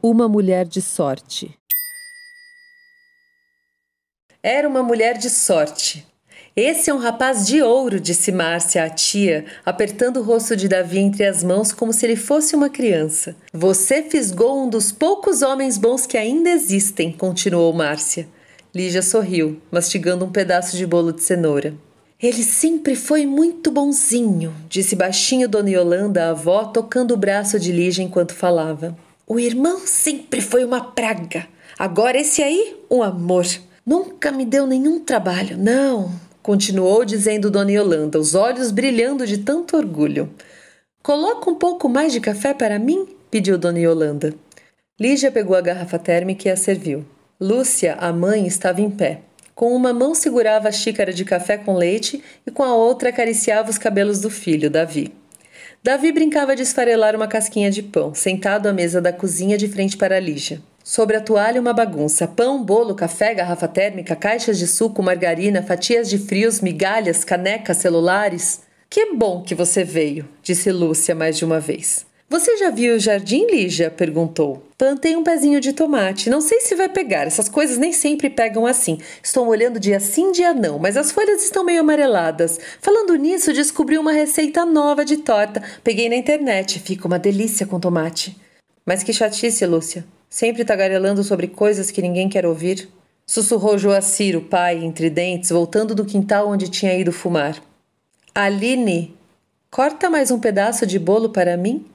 Uma mulher de sorte. Era uma mulher de sorte. Esse é um rapaz de ouro, disse Márcia à tia, apertando o rosto de Davi entre as mãos como se ele fosse uma criança. Você fisgou um dos poucos homens bons que ainda existem, continuou Márcia. Lígia sorriu, mastigando um pedaço de bolo de cenoura. Ele sempre foi muito bonzinho, disse baixinho Dona Yolanda, a avó, tocando o braço de Lígia enquanto falava. O irmão sempre foi uma praga. Agora esse aí, um amor. Nunca me deu nenhum trabalho, não, continuou dizendo Dona Yolanda, os olhos brilhando de tanto orgulho. Coloca um pouco mais de café para mim? pediu Dona Yolanda. Lígia pegou a garrafa térmica e a serviu. Lúcia, a mãe, estava em pé. Com uma mão segurava a xícara de café com leite e com a outra acariciava os cabelos do filho, Davi. Davi brincava de esfarelar uma casquinha de pão, sentado à mesa da cozinha de frente para Lígia. Sobre a toalha, uma bagunça: pão, bolo, café, garrafa térmica, caixas de suco, margarina, fatias de frios, migalhas, canecas, celulares. Que bom que você veio, disse Lúcia mais de uma vez. Você já viu o jardim, Lígia? perguntou. Plantei um pezinho de tomate. Não sei se vai pegar. Essas coisas nem sempre pegam assim. Estou olhando dia sim, dia não, mas as folhas estão meio amareladas. Falando nisso, descobri uma receita nova de torta. Peguei na internet. Fica uma delícia com tomate. Mas que chatice, Lúcia. Sempre tagarelando sobre coisas que ninguém quer ouvir. Sussurrou Joacir, o pai, entre dentes, voltando do quintal onde tinha ido fumar. Aline, corta mais um pedaço de bolo para mim?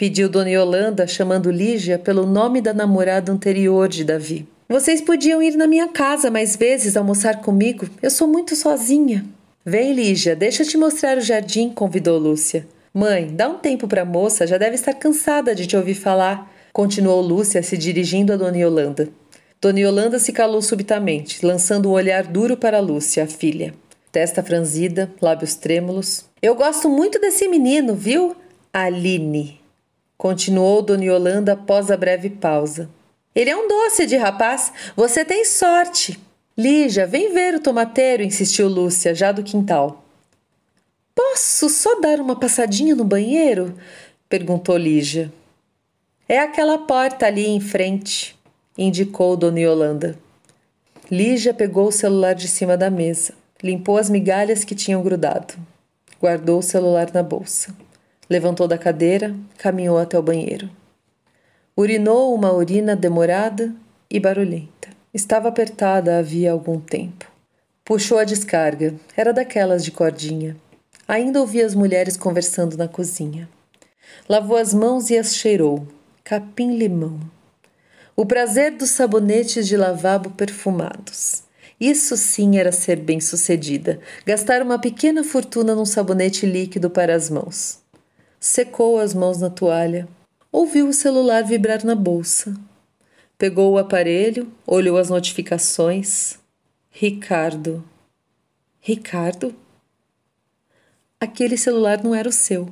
Pediu Dona Yolanda, chamando Lígia pelo nome da namorada anterior de Davi. Vocês podiam ir na minha casa mais vezes almoçar comigo. Eu sou muito sozinha. Vem, Lígia, deixa eu te mostrar o jardim, convidou Lúcia. Mãe, dá um tempo para a moça, já deve estar cansada de te ouvir falar, continuou Lúcia, se dirigindo a Dona Yolanda. Dona Yolanda se calou subitamente, lançando um olhar duro para Lúcia, a filha. Testa franzida, lábios trêmulos. Eu gosto muito desse menino, viu? Aline. Continuou Dona Yolanda após a breve pausa. Ele é um doce de rapaz. Você tem sorte. Lígia, vem ver o tomateiro, insistiu Lúcia, já do quintal. Posso só dar uma passadinha no banheiro? perguntou Lígia. É aquela porta ali em frente, indicou Dona Yolanda. Lígia pegou o celular de cima da mesa, limpou as migalhas que tinham grudado, guardou o celular na bolsa. Levantou da cadeira, caminhou até o banheiro. Urinou uma urina demorada e barulhenta. Estava apertada havia algum tempo. Puxou a descarga, era daquelas de cordinha. Ainda ouvia as mulheres conversando na cozinha. Lavou as mãos e as cheirou. Capim-limão. O prazer dos sabonetes de lavabo perfumados. Isso sim era ser bem-sucedida, gastar uma pequena fortuna num sabonete líquido para as mãos secou as mãos na toalha, ouviu o celular vibrar na bolsa. Pegou o aparelho, olhou as notificações. Ricardo. Ricardo? Aquele celular não era o seu.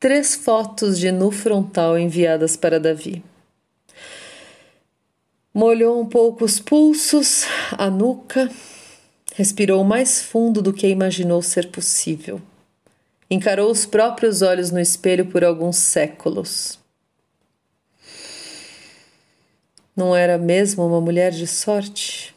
Três fotos de nu frontal enviadas para Davi. Molhou um pouco os pulsos, a nuca, respirou mais fundo do que imaginou ser possível. Encarou os próprios olhos no espelho por alguns séculos. Não era mesmo uma mulher de sorte?